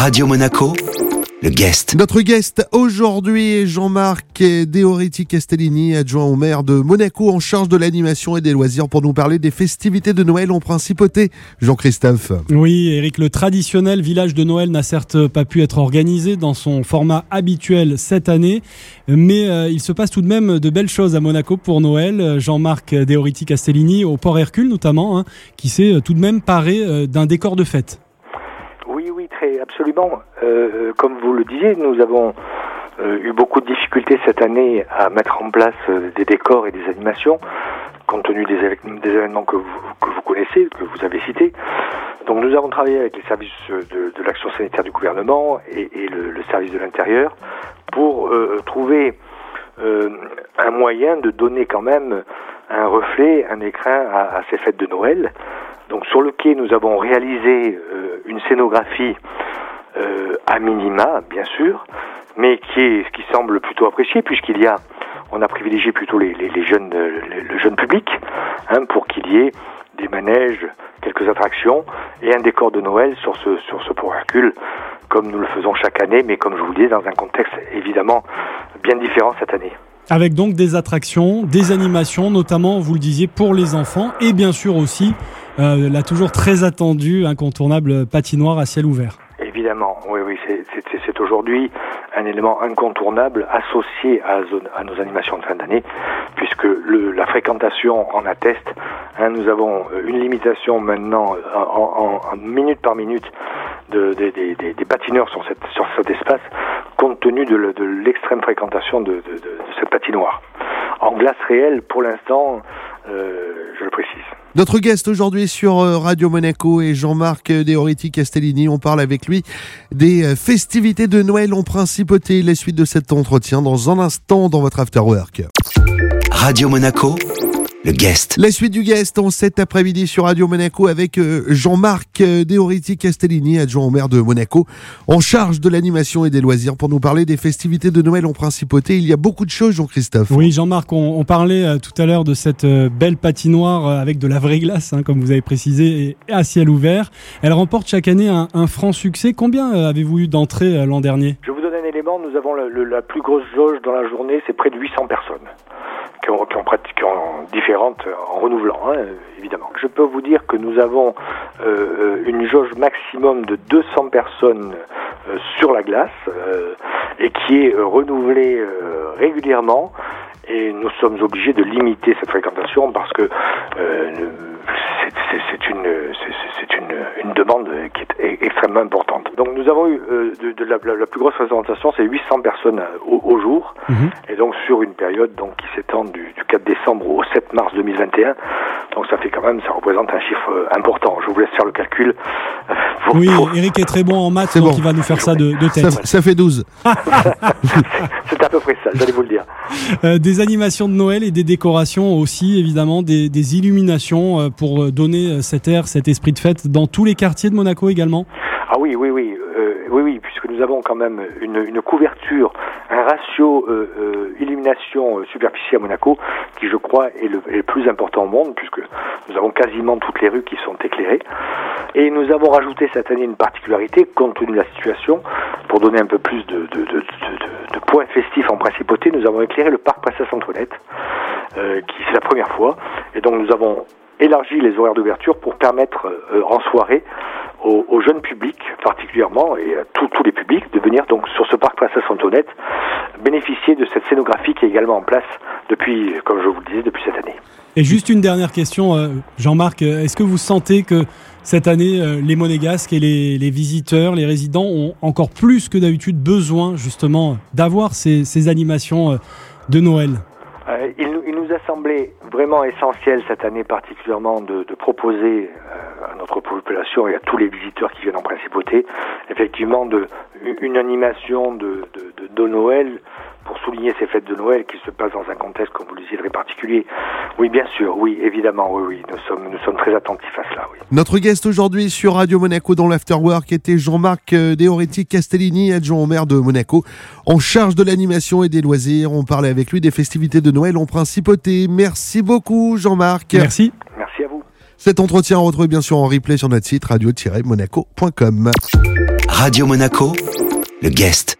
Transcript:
Radio Monaco, le guest. Notre guest aujourd'hui est Jean-Marc Deoriti Castellini, adjoint au maire de Monaco en charge de l'animation et des loisirs pour nous parler des festivités de Noël en principauté. Jean-Christophe. Oui, Eric, le traditionnel village de Noël n'a certes pas pu être organisé dans son format habituel cette année, mais euh, il se passe tout de même de belles choses à Monaco pour Noël. Jean-Marc Deoriti Castellini, au port Hercule notamment, hein, qui s'est tout de même paré euh, d'un décor de fête absolument. Euh, comme vous le disiez, nous avons euh, eu beaucoup de difficultés cette année à mettre en place euh, des décors et des animations, compte tenu des, événements que vous, connaissez, que vous avez cités. Donc nous avons travaillé avec les services de, l'action sanitaire du gouvernement et, le, service de l'intérieur pour trouver un moyen de donner quand même un reflet, un écrin à, ces fêtes de Noël. Donc sur le quai, nous avons réalisé une scénographie euh, à minima, bien sûr, mais qui est qui semble plutôt apprécié puisqu'il y a, on a privilégié plutôt les, les, jeunes, le jeune public, hein, pour qu'il y ait des manèges, quelques attractions et un décor de Noël sur ce sur ce port Hercule, comme nous le faisons chaque année, mais comme je vous le disais, dans un contexte évidemment bien différent cette année. Avec donc des attractions, des animations, notamment, vous le disiez, pour les enfants, et bien sûr aussi euh, la toujours très attendue, incontournable patinoire à ciel ouvert. Évidemment, oui, oui, c'est aujourd'hui un élément incontournable associé à, nos animations de fin d'année, puisque la fréquentation en atteste. Hein, nous avons une limitation maintenant euh, en, minute par minute de, de, de, des patineurs sur, cet espace, compte tenu de l'extrême fréquentation de, cette patinoire. En glace réelle, pour l'instant, euh, le précise. Notre guest aujourd'hui sur euh, Radio Monaco est Jean-Marc Deoriti Castellini. On parle avec lui des euh, festivités de Noël en principauté. Les suites de cet entretien dans un instant dans votre After Work. Radio Monaco le guest. La suite du guest en cet après-midi sur Radio Monaco avec euh, Jean-Marc euh, Deoriti Castellini, adjoint au maire de Monaco, en charge de l'animation et des loisirs pour nous parler des festivités de Noël en principauté. Il y a beaucoup de choses, Jean-Christophe. Oui, Jean-Marc, on, parlait euh, tout à l'heure de cette belle patinoire avec de la vraie glace, hein, comme vous avez précisé, et à ciel ouvert. Elle remporte chaque année un, franc succès. Combien avez-vous eu d'entrées l'an dernier? Je vous donne un élément. Nous avons la plus grosse jauge dans la journée, c'est près de 800 personnes qui ont, différentes en renouvelant, hein, évidemment. Je peux vous dire que nous avons euh, une jauge maximum de 200 personnes euh, sur la glace euh, et qui est renouvelée régulièrement et nous sommes obligés de limiter cette fréquentation parce que c'est une, c'est une, une, demande qui est extrêmement importante. Donc nous avons eu euh, de, la, plus grosse représentation, c'est 800 personnes au, jour, mhm. et donc sur une période donc qui s'étend du, du, 4 décembre au 7 mars 2021. Donc ça fait quand même, ça représente un chiffre euh, important. Je vous laisse faire le calcul. Euh, oui, Eric est très bon en maths, donc il va nous faire ça de, tête. Ça, fait 12. c'est à peu près ça, j'allais vous le dire. des animations de Noël et des décorations aussi, évidemment, des, des illuminations pour donner cet air, cet esprit de fête dans tous les quartiers de Monaco également Ah oui, oui, oui. Oui, oui, puisque nous avons quand même une, couverture, un ratio euh, euh, illumination euh, superficie à Monaco qui, je crois, est le, plus important au monde, puisque nous avons quasiment toutes les rues qui sont éclairées. Et nous avons rajouté cette année une particularité, compte tenu de la situation, pour donner un peu plus de, points festifs en principauté, nous avons éclairé le parc Princesse Antoinette, qui c'est la première fois. Et donc nous avons élargi les horaires d'ouverture pour permettre euh, en soirée aux, jeunes publics particulièrement et à tous les publics de venir donc sur ce parc Princesse Antoinette bénéficier de cette scénographie qui est également en place depuis, comme je vous le disais, depuis cette année. Et juste une dernière question, euh, Jean-Marc, est-ce que vous sentez que cette année, euh, les monégasques et les, les, visiteurs, les résidents ont encore plus que d'habitude besoin justement d'avoir ces, ces animations de Noël? Il, semblé vraiment essentiel cette année particulièrement de, de proposer euh, à notre population et à tous les visiteurs qui viennent en principauté, effectivement, de, une animation de, de, de Noël pour souligner ces fêtes de Noël qui se passent dans un contexte, comme vous le disiez, très particulier. Oui, bien sûr, oui, évidemment, oui, oui, nous sommes, nous sommes très attentifs à cela, oui. Notre guest aujourd'hui sur Radio Monaco dans l'Afterwork était Jean-Marc euh, Deoretti Castellini, adjoint au maire de Monaco, en charge de l'animation et des loisirs. On parlait avec lui des festivités de Noël en principauté. Merci beaucoup, Jean-Marc. Merci. Merci à vous. Cet entretien, on retrouve bien sûr en replay sur notre site radio-monaco.com. Radio Monaco, le guest.